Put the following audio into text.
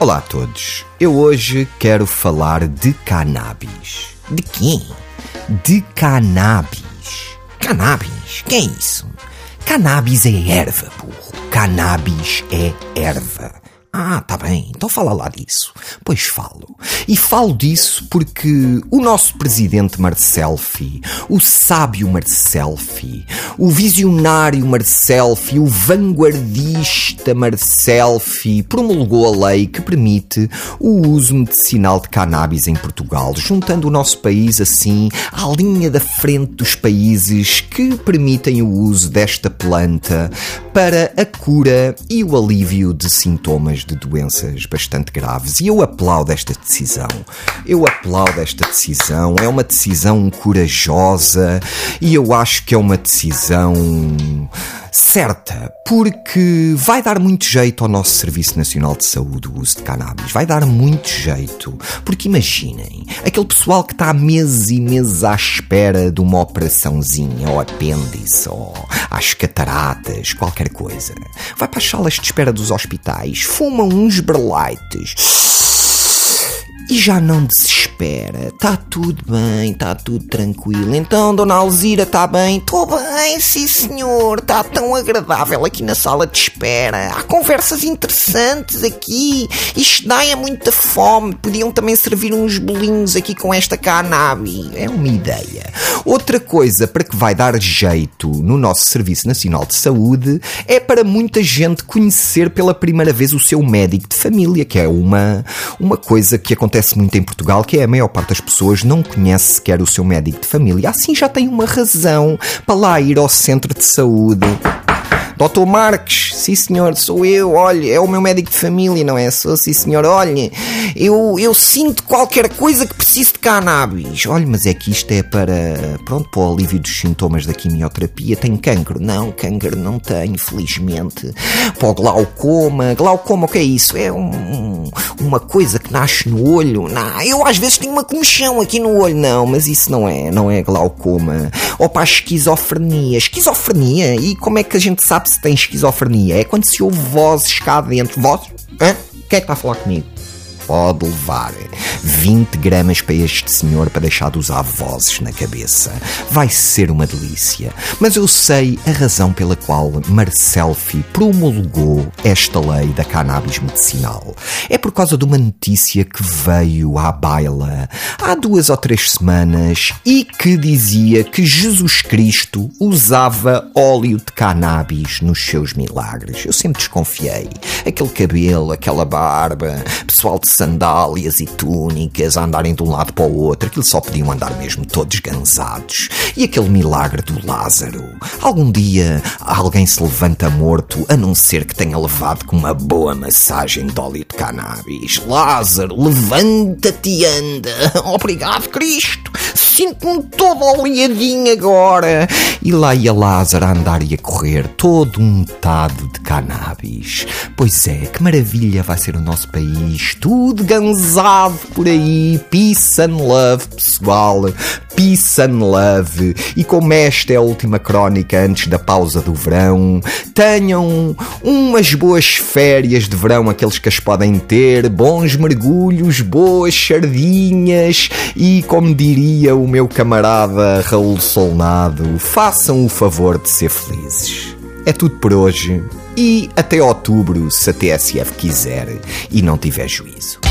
Olá a todos. Eu hoje quero falar de cannabis. De quem? De cannabis. Cannabis? Que é isso? Cannabis é erva, burro. Cannabis é erva. Ah, tá bem, então fala lá disso. Pois falo. E falo disso porque o nosso presidente Marcelfi, o sábio Marcelfi, o visionário Marcelfi, o vanguardista Marcelfi promulgou a lei que permite o uso medicinal de cannabis em Portugal, juntando o nosso país assim à linha da frente dos países que permitem o uso desta planta para a cura e o alívio de sintomas de doenças bastante graves. E eu aplaudo esta decisão. Eu aplaudo esta decisão. É uma decisão corajosa e eu acho que é uma decisão certa, porque vai dar muito jeito ao nosso Serviço Nacional de Saúde o uso de cannabis. Vai dar muito jeito. Porque imaginem, aquele pessoal que está meses e meses à espera de uma operaçãozinha, ou apêndice, ou às cataratas, qualquer coisa. Vai para as salas de espera dos hospitais, fuma uns berlites e já não desespera. Tá tudo bem, tá tudo tranquilo. Então, Dona Alzira, tá bem? Tô bem, sim senhor. Tá tão agradável aqui na sala de espera. Há conversas interessantes aqui. Isto dá é muita fome. Podiam também servir uns bolinhos aqui com esta cannabis. É uma ideia. Outra coisa para que vai dar jeito no nosso Serviço Nacional de Saúde é para muita gente conhecer pela primeira vez o seu médico de família, que é uma, uma coisa que acontece acontece muito em Portugal, que é a maior parte das pessoas não conhece sequer o seu médico de família. Assim já tem uma razão para lá ir ao centro de saúde. Doutor Marques, sim senhor, sou eu, olha, é o meu médico de família, não é? Sou, sim senhor, olha, eu, eu sinto qualquer coisa que precise de cannabis. Olha, mas é que isto é para, pronto, para o alívio dos sintomas da quimioterapia. Tenho cancro? Não, cancro não tenho, felizmente. Para o glaucoma, glaucoma o que é isso? É um, uma coisa que nasce no olho. Não, eu às vezes tenho uma comichão aqui no olho, não, mas isso não é, não é glaucoma. Ou para a esquizofrenia. Esquizofrenia? E como é que a gente sabe se tem esquizofrenia? É quando se ouve vozes cá dentro. Vozes? Hã? Quem é está a falar comigo? pode levar 20 gramas para este senhor para deixar de usar vozes na cabeça. Vai ser uma delícia. Mas eu sei a razão pela qual Marcelfi promulgou esta lei da cannabis medicinal. É por causa de uma notícia que veio à baila há duas ou três semanas e que dizia que Jesus Cristo usava óleo de cannabis nos seus milagres. Eu sempre desconfiei. Aquele cabelo, aquela barba, pessoal de sandálias e túnicas a andarem de um lado para o outro, aquilo só podiam andar mesmo todos gansados. E aquele milagre do Lázaro. Algum dia alguém se levanta morto, a não ser que tenha levado com uma boa massagem de óleo de cannabis. Lázaro, levanta-te e anda. Obrigado, Cristo. Sinto-me todo oleadinho agora. E lá ia Lázaro a andar e a correr, todo untado de cannabis. Pois é, que maravilha vai ser o nosso país. Tudo tudo ganzado por aí. Peace and love, pessoal. Peace and love. E como esta é a última crónica antes da pausa do verão, tenham umas boas férias de verão, aqueles que as podem ter, bons mergulhos, boas sardinhas e, como diria o meu camarada Raul Solnado, façam o favor de ser felizes. É tudo por hoje e até outubro, se a TSF quiser e não tiver juízo.